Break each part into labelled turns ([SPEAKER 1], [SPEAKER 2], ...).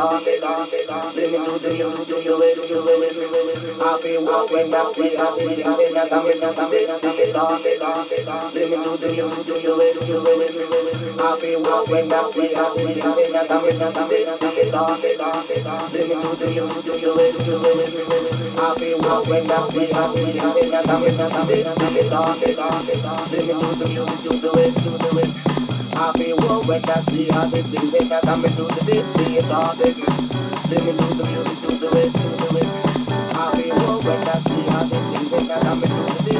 [SPEAKER 1] on it, on it, on it. Let me do the do do do it, do it, do it. I've been walking, walking, walking, walking, and I'm in, I'm in, I'm in, on it, on it. Let me do the do do do it, do it, do it. I've been walking, walking, walking, walking, and I'm in, I'm in, I'm in, on it, on it. Let me do the do do do it, do it, do it. I've been walking, walking, walking, walking, and I'm in, I'm in, I'm in, on it, on it. Let me do the do do do it, do it happy world when I see how they see when I come into the day, It's all day. Let me do the music, do the way, do the way. Happy world when I see how they when I the day.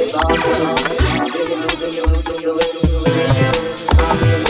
[SPEAKER 1] It's all. Do do do do.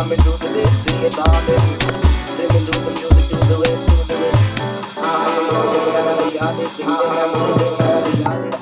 [SPEAKER 1] I'ma do the this, do it all day. Let the music, do the rest, do. I'm gonna the melody, I just do the melody,